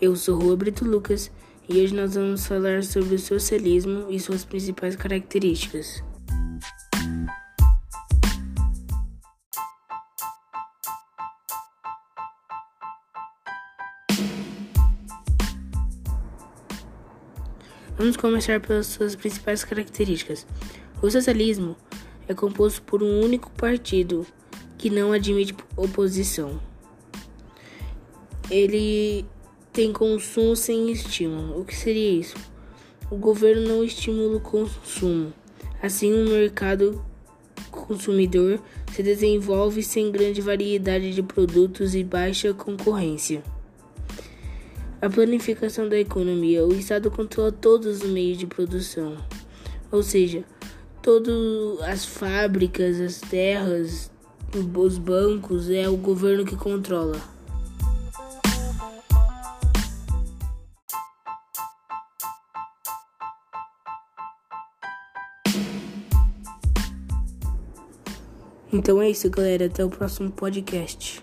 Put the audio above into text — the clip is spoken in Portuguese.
Eu sou Rua Brito Lucas e hoje nós vamos falar sobre o socialismo e suas principais características. Vamos começar pelas suas principais características. O socialismo é composto por um único partido que não admite oposição. Ele tem consumo sem estímulo. O que seria isso? O governo não estimula o consumo. Assim, o mercado consumidor se desenvolve sem grande variedade de produtos e baixa concorrência. A planificação da economia. O Estado controla todos os meios de produção, ou seja, todas as fábricas, as terras, os bancos, é o governo que controla. Então é isso, galera. Até o próximo podcast.